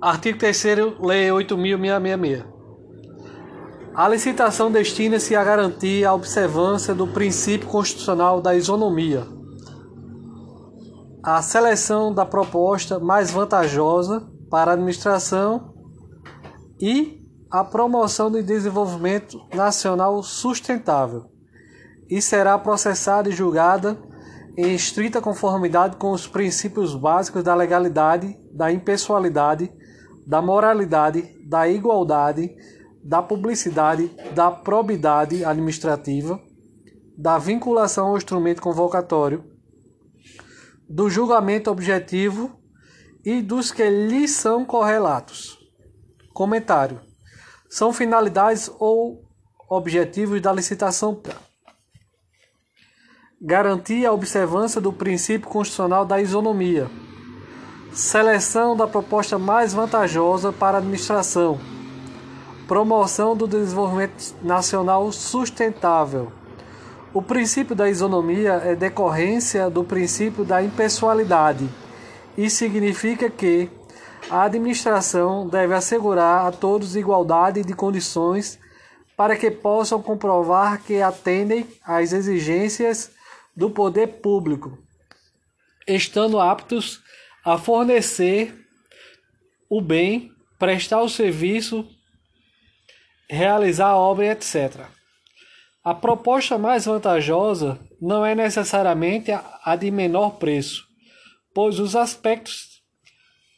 Artigo 3 Lei 8.666. A licitação destina-se a garantir a observância do princípio constitucional da isonomia, a seleção da proposta mais vantajosa para a administração e a promoção do desenvolvimento nacional sustentável, e será processada e julgada em estrita conformidade com os princípios básicos da legalidade, da impessoalidade, da moralidade, da igualdade, da publicidade, da probidade administrativa, da vinculação ao instrumento convocatório, do julgamento objetivo e dos que lhe são correlatos. Comentário: são finalidades ou objetivos da licitação. Garantir a observância do princípio constitucional da isonomia, seleção da proposta mais vantajosa para a administração, promoção do desenvolvimento nacional sustentável. O princípio da isonomia é decorrência do princípio da impessoalidade e significa que a administração deve assegurar a todos igualdade de condições para que possam comprovar que atendem às exigências do poder público, estando aptos a fornecer o bem, prestar o serviço, realizar a obra, etc. A proposta mais vantajosa não é necessariamente a de menor preço, pois os aspectos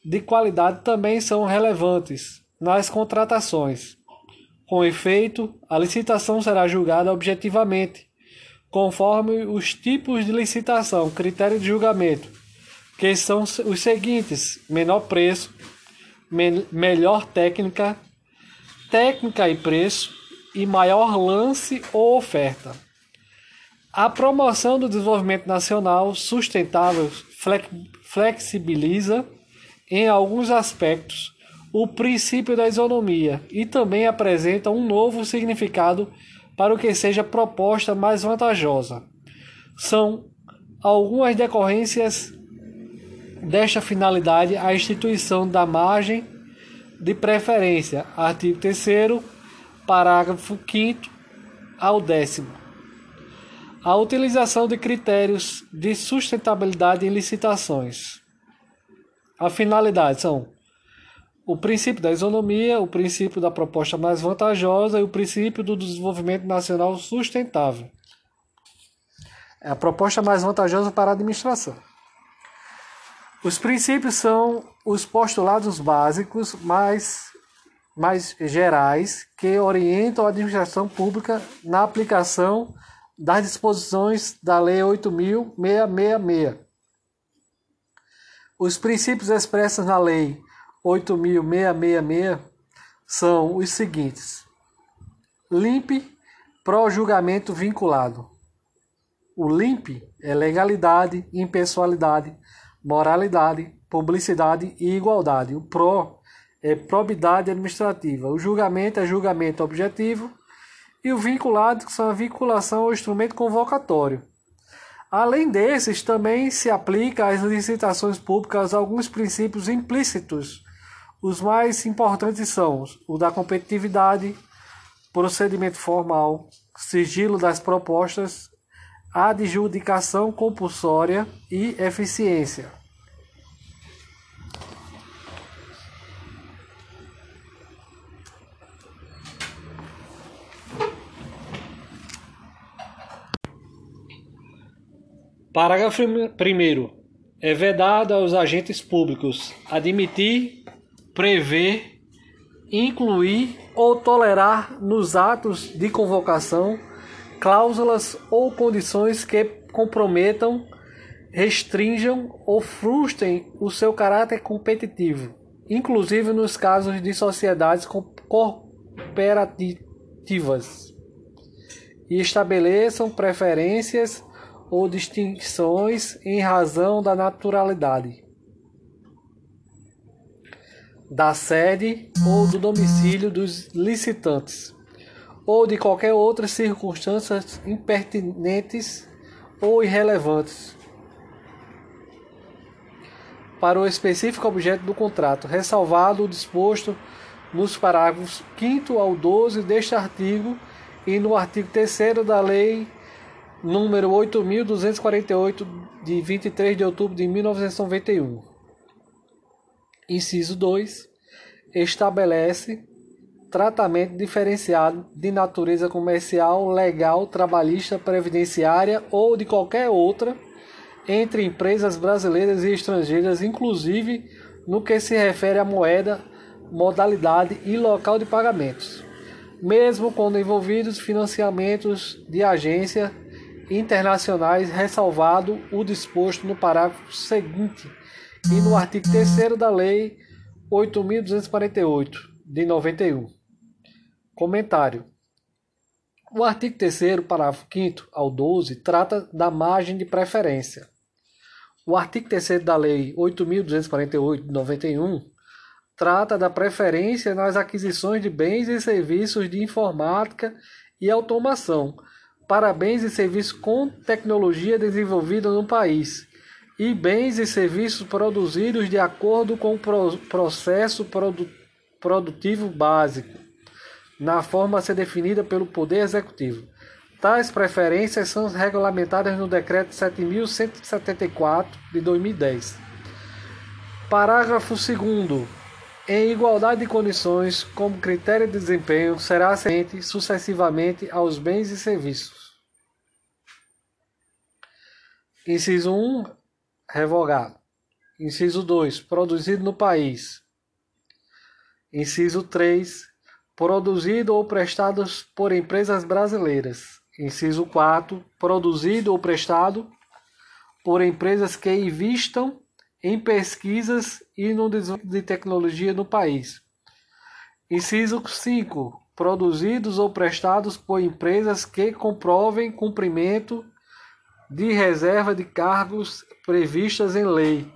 de qualidade também são relevantes nas contratações. Com efeito, a licitação será julgada objetivamente conforme os tipos de licitação, critério de julgamento, que são os seguintes: menor preço, me melhor técnica, técnica e preço e maior lance ou oferta. A promoção do desenvolvimento nacional sustentável flexibiliza, em alguns aspectos, o princípio da isonomia e também apresenta um novo significado para o que seja proposta mais vantajosa. São algumas decorrências desta finalidade a instituição da margem de preferência, artigo 3 parágrafo 5 ao décimo. A utilização de critérios de sustentabilidade em licitações. A finalidade são o princípio da isonomia, o princípio da proposta mais vantajosa e o princípio do desenvolvimento nacional sustentável. É a proposta mais vantajosa para a administração. Os princípios são os postulados básicos mais, mais gerais que orientam a administração pública na aplicação das disposições da Lei 8.666. Os princípios expressos na Lei 8.666 são os seguintes: LIMP pró-julgamento vinculado. O LIMP é legalidade, impessoalidade, moralidade, publicidade e igualdade. O PRO é probidade administrativa. O julgamento é julgamento objetivo. E o vinculado, que são a vinculação ao instrumento convocatório. Além desses, também se aplica às licitações públicas alguns princípios implícitos os mais importantes são o da competitividade, procedimento formal, sigilo das propostas, adjudicação compulsória e eficiência. Parágrafo 1. É vedado aos agentes públicos admitir prever, incluir ou tolerar nos atos de convocação cláusulas ou condições que comprometam, restringam ou frustrem o seu caráter competitivo, inclusive nos casos de sociedades cooperativas, e estabeleçam preferências ou distinções em razão da naturalidade da sede ou do domicílio dos licitantes, ou de qualquer outra circunstâncias impertinentes ou irrelevantes. para o específico objeto do contrato, ressalvado o disposto nos parágrafos 5 ao 12 deste artigo e no artigo 3 da Lei número 8.248, de 23 de outubro de 1991. Inciso 2. Estabelece tratamento diferenciado de natureza comercial, legal, trabalhista, previdenciária ou de qualquer outra entre empresas brasileiras e estrangeiras, inclusive no que se refere à moeda, modalidade e local de pagamentos, mesmo quando envolvidos financiamentos de agência internacionais, ressalvado o disposto no parágrafo seguinte e no artigo 3 da Lei 8.248 de 91. Comentário. O artigo 3, parágrafo 5 ao 12, trata da margem de preferência. O artigo 3 da Lei 8.248 de 91 trata da preferência nas aquisições de bens e serviços de informática e automação para bens e serviços com tecnologia desenvolvida no país e bens e serviços produzidos de acordo com o processo produ produtivo básico, na forma a ser definida pelo Poder Executivo Tais preferências são regulamentadas no Decreto 7.174 de 2010. Parágrafo 2. Em igualdade de condições, como critério de desempenho, será assente sucessivamente aos bens e serviços. Inciso 1. Revogado. Inciso 2. Produzido no país. Inciso 3. Produzido ou prestados por empresas brasileiras. Inciso 4. Produzido ou prestado por empresas que investam em pesquisas e no desenvolvimento de tecnologia no país. Inciso 5. Produzidos ou prestados por empresas que comprovem cumprimento de reserva de cargos previstas em lei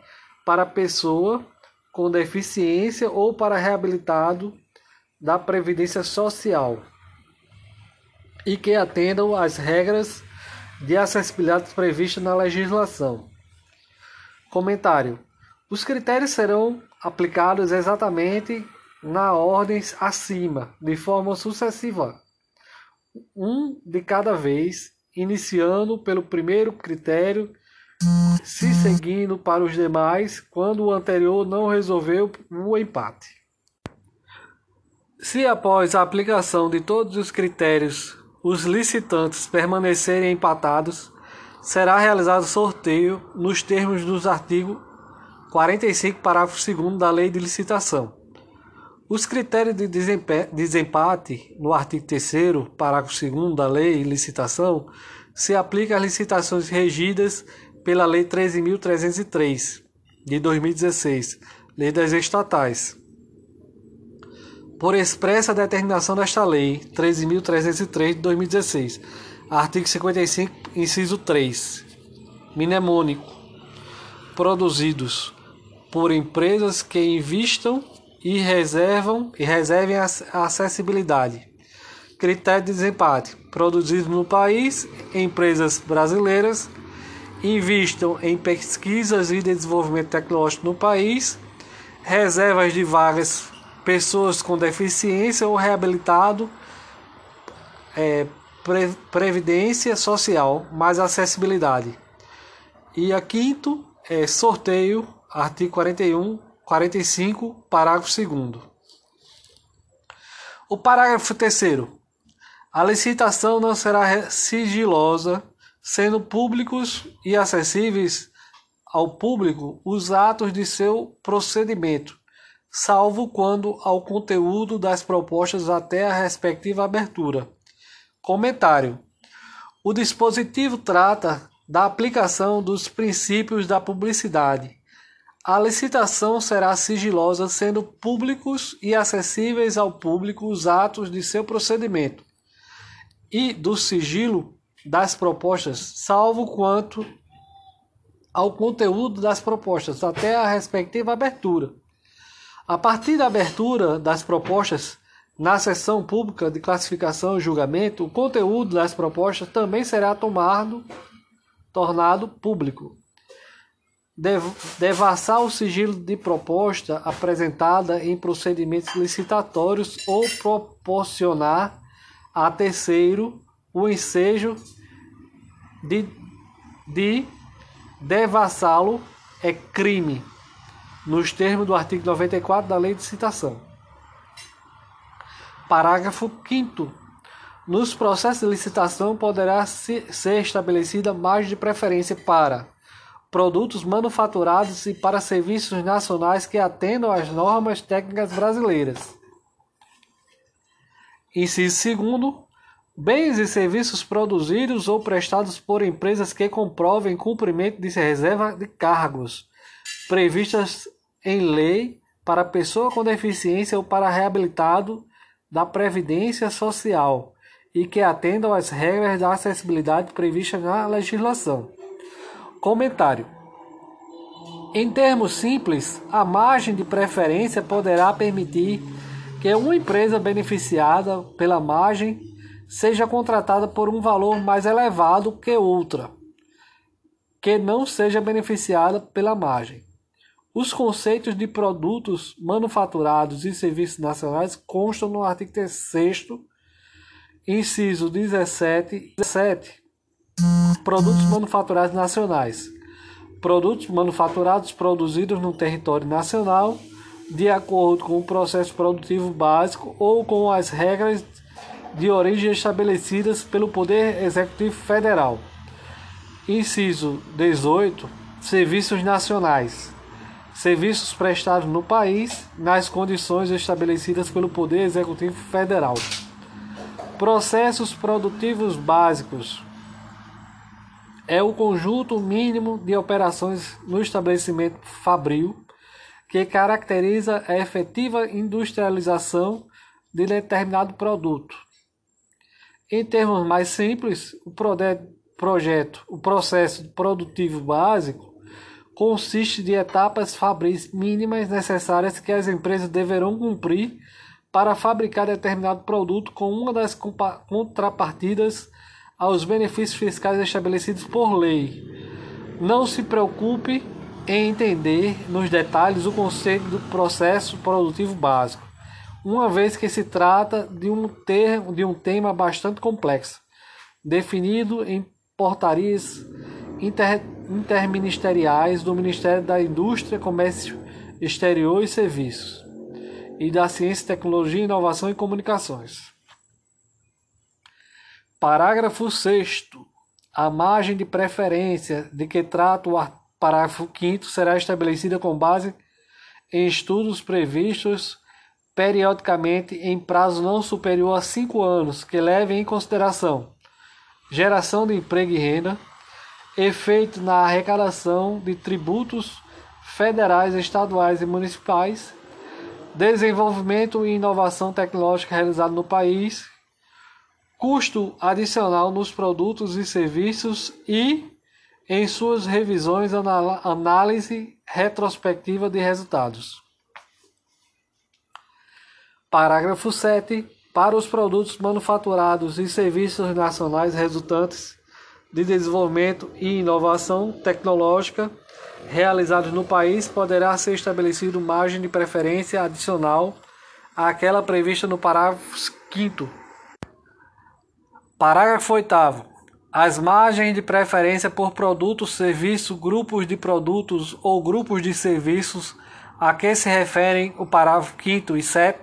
para pessoa com deficiência ou para reabilitado da Previdência Social e que atendam às regras de acessibilidade previstas na legislação. Comentário: Os critérios serão aplicados exatamente na ordem acima, de forma sucessiva, um de cada vez, iniciando pelo primeiro critério, se seguindo para os demais quando o anterior não resolveu o empate. Se após a aplicação de todos os critérios os licitantes permanecerem empatados, será realizado sorteio nos termos dos artigos 45, parágrafo 2 da Lei de Licitação. Os critérios de desempate no artigo 3 parágrafo 2 da Lei de Licitação se aplicam às licitações regidas pela Lei 13.303 de 2016, Lei das Estatais por expressa determinação desta Lei 13.303 de 2016, artigo 55, inciso 3, mnemônico, produzidos por empresas que investam e reservam e reservem a acessibilidade. Critério de desempate: produzidos no país, empresas brasileiras investam em pesquisas e desenvolvimento tecnológico no país, reservas de vagas pessoas com deficiência ou reabilitado, é, pre, previdência social, mais acessibilidade. E a quinto é sorteio, artigo 41, 45, parágrafo 2 O parágrafo 3 A licitação não será sigilosa, sendo públicos e acessíveis ao público os atos de seu procedimento salvo quando ao conteúdo das propostas até a respectiva abertura. Comentário: O dispositivo trata da aplicação dos princípios da publicidade. A licitação será sigilosa, sendo públicos e acessíveis ao público os atos de seu procedimento e do sigilo das propostas, salvo quanto ao conteúdo das propostas até a respectiva abertura. A partir da abertura das propostas na sessão pública de classificação e julgamento, o conteúdo das propostas também será tomado, tornado público. devassar o sigilo de proposta apresentada em procedimentos licitatórios ou proporcionar a terceiro o ensejo de, de devassá-lo é crime, nos termos do artigo 94 da Lei de Citação. Parágrafo 5 Nos processos de licitação poderá ser estabelecida margem de preferência para produtos manufaturados e para serviços nacionais que atendam às normas técnicas brasileiras. Inciso segundo, bens e serviços produzidos ou prestados por empresas que comprovem cumprimento de reserva de cargos previstas em lei para pessoa com deficiência ou para reabilitado da Previdência Social e que atendam às regras da acessibilidade previstas na legislação. Comentário: Em termos simples, a margem de preferência poderá permitir que uma empresa beneficiada pela margem seja contratada por um valor mais elevado que outra, que não seja beneficiada pela margem. Os conceitos de produtos manufaturados e serviços nacionais constam no artigo 3 inciso 17, 17 Produtos manufaturados nacionais. Produtos manufaturados produzidos no território nacional de acordo com o processo produtivo básico ou com as regras de origem estabelecidas pelo Poder Executivo Federal. Inciso 18. Serviços nacionais. Serviços prestados no país nas condições estabelecidas pelo Poder Executivo Federal. Processos produtivos básicos é o conjunto mínimo de operações no estabelecimento fabril que caracteriza a efetiva industrialização de determinado produto. Em termos mais simples, o projeto, o processo produtivo básico consiste de etapas fabris mínimas necessárias que as empresas deverão cumprir para fabricar determinado produto com uma das contrapartidas aos benefícios fiscais estabelecidos por lei. Não se preocupe em entender nos detalhes o conceito do processo produtivo básico, uma vez que se trata de um, termo, de um tema bastante complexo, definido em portarias inter, interministeriais do Ministério da Indústria, Comércio Exterior e Serviços e da Ciência, Tecnologia, Inovação e Comunicações. Parágrafo 6. A margem de preferência de que trata o parágrafo 5 será estabelecida com base em estudos previstos periodicamente em prazo não superior a cinco anos, que levem em consideração geração de emprego e renda, efeito na arrecadação de tributos federais, estaduais e municipais, desenvolvimento e inovação tecnológica realizado no país, custo adicional nos produtos e serviços e, em suas revisões, análise retrospectiva de resultados. Parágrafo 7. Para os produtos manufaturados e serviços nacionais resultantes de desenvolvimento e inovação tecnológica realizados no país, poderá ser estabelecido margem de preferência adicional àquela prevista no parágrafo 5 Parágrafo 8 As margens de preferência por produto, serviço, grupos de produtos ou grupos de serviços a que se referem o parágrafo 5 e 7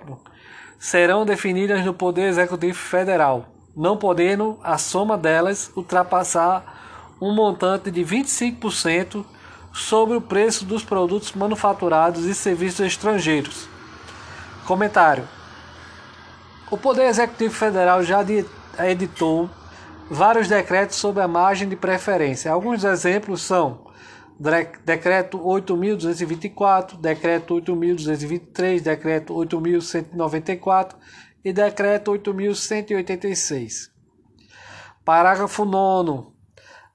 serão definidas no Poder Executivo Federal, não podendo a soma delas ultrapassar um montante de 25% sobre o preço dos produtos manufaturados e serviços estrangeiros. Comentário: O Poder Executivo Federal já editou vários decretos sobre a margem de preferência. Alguns exemplos são Decreto 8.224, Decreto 8.223, Decreto 8.194 e Decreto 8.186. Parágrafo 9.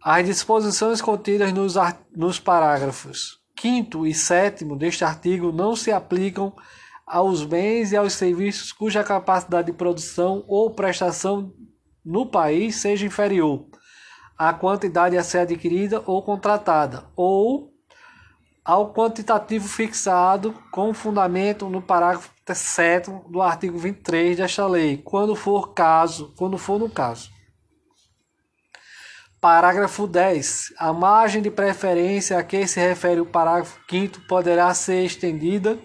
As disposições contidas nos, nos parágrafos 5 e 7 deste artigo não se aplicam aos bens e aos serviços cuja capacidade de produção ou prestação no país seja inferior à quantidade a ser adquirida ou contratada, ou ao quantitativo fixado com fundamento no parágrafo 7 do artigo 23 desta lei, quando for caso, quando for no caso. Parágrafo 10. A margem de preferência a que se refere o parágrafo 5 poderá ser estendida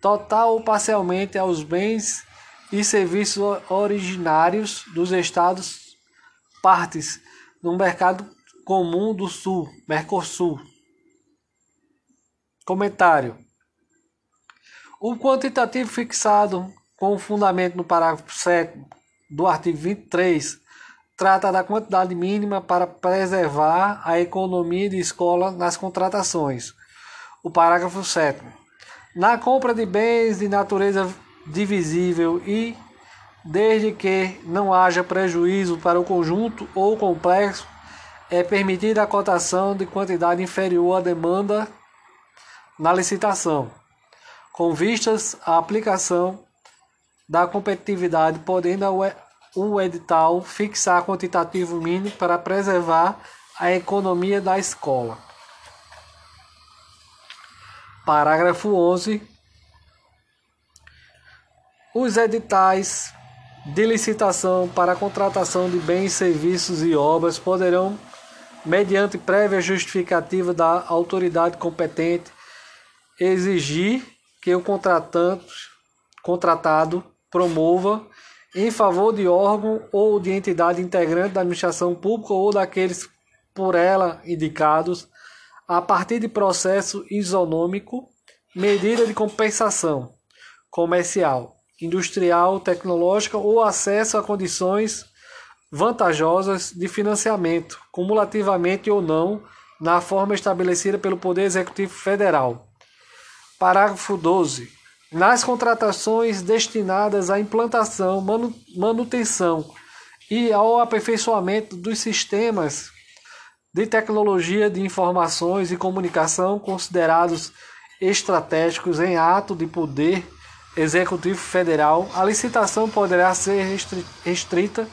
total ou parcialmente aos bens e serviços originários dos estados partes no mercado comum do Sul, Mercosul. Comentário. O quantitativo fixado com fundamento no parágrafo 7 do artigo 23 trata da quantidade mínima para preservar a economia de escola nas contratações. O parágrafo 7. Na compra de bens de natureza divisível e desde que não haja prejuízo para o conjunto ou complexo, é permitida a cotação de quantidade inferior à demanda na licitação, com vistas à aplicação da competitividade, podendo o edital fixar quantitativo mínimo para preservar a economia da escola. Parágrafo 11. Os editais de licitação para contratação de bens, serviços e obras poderão, mediante prévia justificativa da autoridade competente, exigir que o contratado promova em favor de órgão ou de entidade integrante da administração pública ou daqueles por ela indicados, a partir de processo isonômico, medida de compensação comercial, industrial, tecnológica ou acesso a condições vantajosas de financiamento, cumulativamente ou não, na forma estabelecida pelo Poder Executivo Federal. Parágrafo 12. Nas contratações destinadas à implantação, manutenção e ao aperfeiçoamento dos sistemas de tecnologia de informações e comunicação considerados estratégicos em ato de poder executivo federal, a licitação poderá ser restrita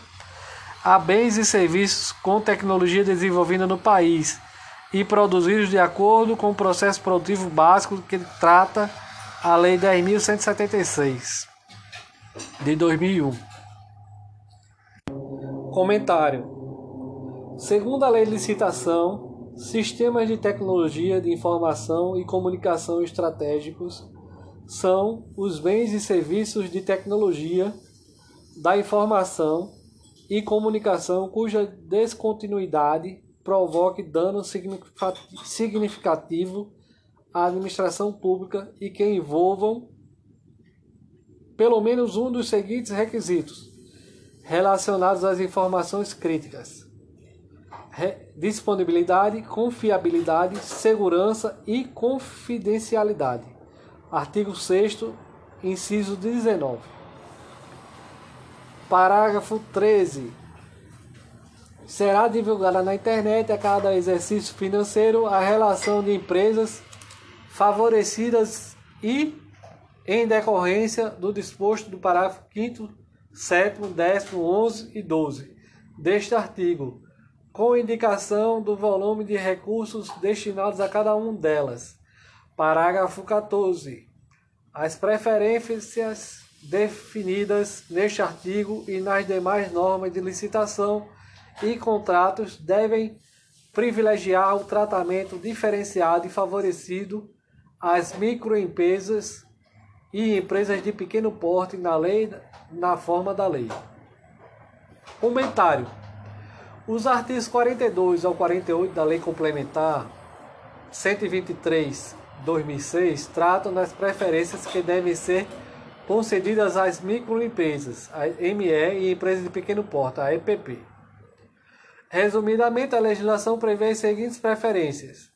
a bens e serviços com tecnologia desenvolvida no país e produzidos de acordo com o processo produtivo básico que trata a Lei 10.176 de 2001. Comentário: Segundo a Lei de Licitação, sistemas de tecnologia de informação e comunicação estratégicos são os bens e serviços de tecnologia da informação e comunicação cuja descontinuidade provoque dano significativo à administração pública e que envolvam pelo menos um dos seguintes requisitos relacionados às informações críticas: disponibilidade, confiabilidade, segurança e confidencialidade. Artigo 6 inciso 19. Parágrafo 13 será divulgada na internet a cada exercício financeiro a relação de empresas favorecidas e em decorrência do disposto do parágrafo 5 7 10 11 e 12 deste artigo, com indicação do volume de recursos destinados a cada um delas. Parágrafo 14. As preferências definidas neste artigo e nas demais normas de licitação e contratos devem privilegiar o tratamento diferenciado e favorecido às microempresas e empresas de pequeno porte na lei na forma da lei. Comentário: Os artigos 42 ao 48 da Lei Complementar 123/2006 tratam das preferências que devem ser concedidas às microempresas, a ME e empresas de pequeno porte, a EPP. Resumidamente, a legislação prevê as seguintes preferências.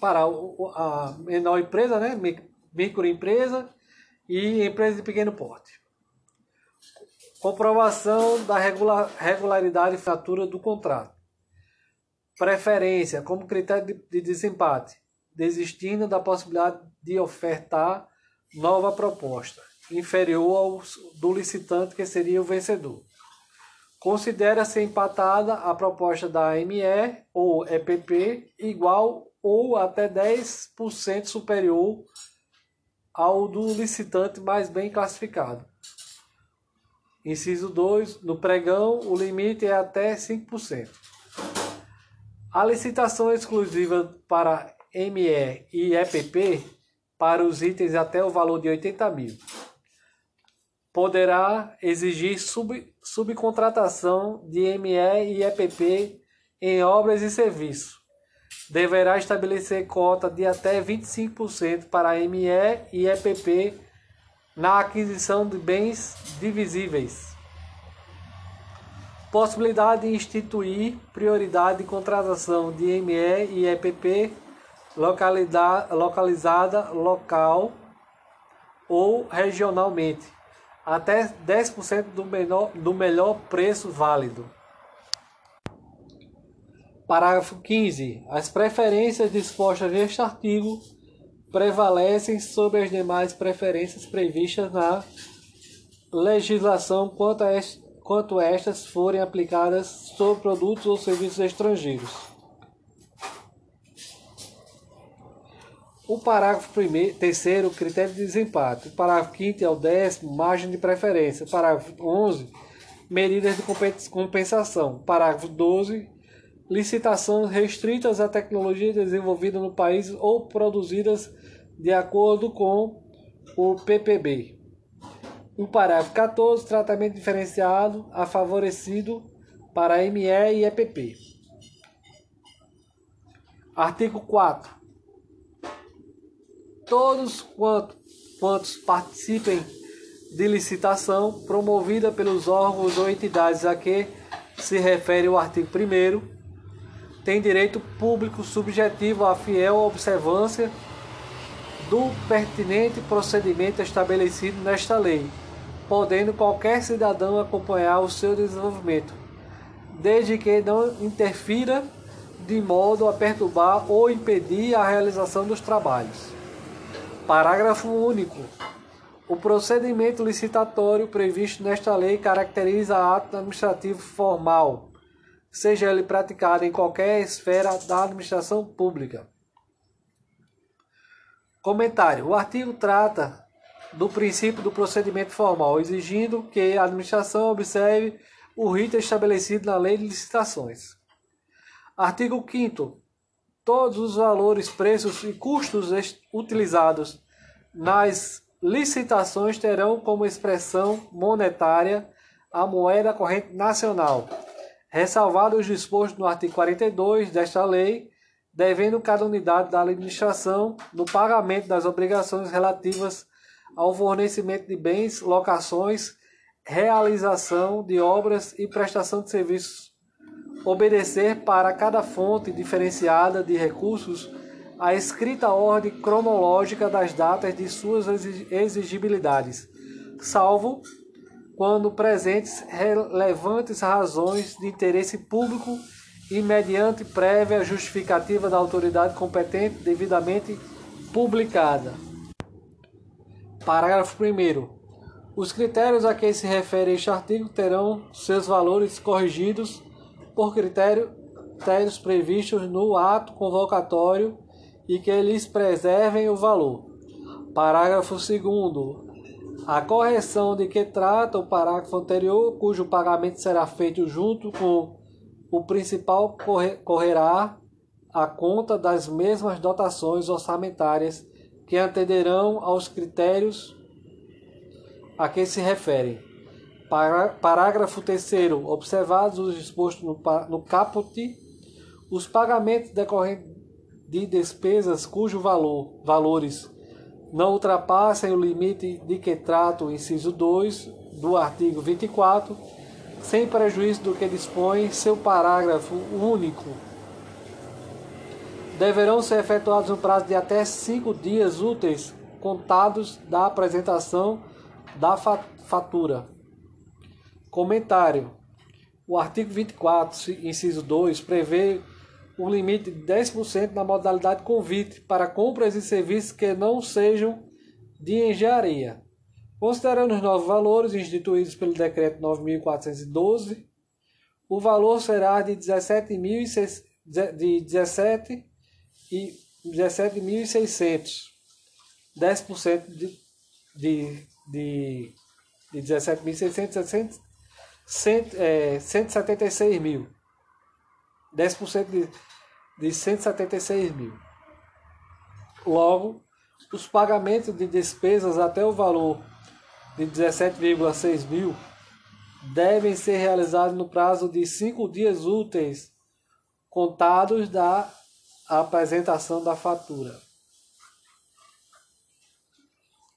Para a menor empresa, né, microempresa e empresa de pequeno porte. Comprovação da regularidade e fatura do contrato. Preferência como critério de, de desempate, desistindo da possibilidade de ofertar nova proposta, inferior ao do licitante que seria o vencedor. Considera-se empatada a proposta da ME ou EPP igual ou até 10% superior ao do licitante mais bem classificado. Inciso 2. No pregão, o limite é até 5%. A licitação exclusiva para ME e EPP para os itens até o valor de 80 mil poderá exigir sub, subcontratação de ME e EPP em obras e serviços. Deverá estabelecer cota de até 25% para ME e EPP na aquisição de bens divisíveis. Possibilidade de instituir prioridade de contratação de ME e EPP localizada local ou regionalmente, até 10% do, menor, do melhor preço válido. Parágrafo 15. As preferências dispostas neste artigo prevalecem sobre as demais preferências previstas na legislação quanto, a estas forem aplicadas sobre produtos ou serviços estrangeiros. O parágrafo primeiro, terceiro, critério de desempate. O parágrafo quinto é o décimo, margem de preferência. O parágrafo 11, medidas de compensação. O parágrafo 12, licitações restritas a tecnologias desenvolvidas no país ou produzidas de acordo com o PPB. O parágrafo 14, tratamento diferenciado a favorecido para ME e EPP. Artigo 4 todos quantos, quantos participem de licitação promovida pelos órgãos ou entidades a que se refere o artigo 1 têm direito público subjetivo à fiel observância do pertinente procedimento estabelecido nesta lei, podendo qualquer cidadão acompanhar o seu desenvolvimento, desde que não interfira de modo a perturbar ou impedir a realização dos trabalhos. Parágrafo único. O procedimento licitatório previsto nesta lei caracteriza ato administrativo formal, seja ele praticado em qualquer esfera da administração pública. Comentário: O artigo trata do princípio do procedimento formal, exigindo que a administração observe o rito estabelecido na lei de licitações. Artigo 5 todos os valores, preços e custos utilizados nas licitações terão como expressão monetária a moeda corrente nacional, ressalvado os dispostos no artigo 42 desta lei, devendo cada unidade da administração no pagamento das obrigações relativas ao fornecimento de bens, locações, realização de obras e prestação de serviços obedecer para cada fonte diferenciada de recursos a escrita ordem cronológica das datas de suas exigibilidades, salvo quando presentes relevantes razões de interesse público e mediante prévia justificativa da autoridade competente devidamente publicada. Parágrafo 1. Os critérios a que se refere este artigo terão seus valores corrigidos por critério, critérios previstos no ato convocatório e que lhes preservem o valor. Parágrafo 2. A correção de que trata o parágrafo anterior, cujo pagamento será feito junto com o principal, correrá a conta das mesmas dotações orçamentárias que atenderão aos critérios a que se referem. Parágrafo 3. Observados os dispostos no, no caput, os pagamentos decorrentes de despesas cujo valor, valores não ultrapassem o limite de que trata o inciso 2 do artigo 24, sem prejuízo do que dispõe seu parágrafo único, deverão ser efetuados no prazo de até cinco dias úteis contados da apresentação da fatura. Comentário: O artigo 24, inciso 2, prevê o limite de 10% na modalidade convite para compras e serviços que não sejam de engenharia. Considerando os novos valores instituídos pelo Decreto 9.412, o valor será de 17.000 de 17 e 17.600. 10% de, de, de, de 17.600 é 176 mil. 10% de, de 176 mil. Logo, os pagamentos de despesas até o valor de 17,6 mil devem ser realizados no prazo de cinco dias úteis contados da apresentação da fatura.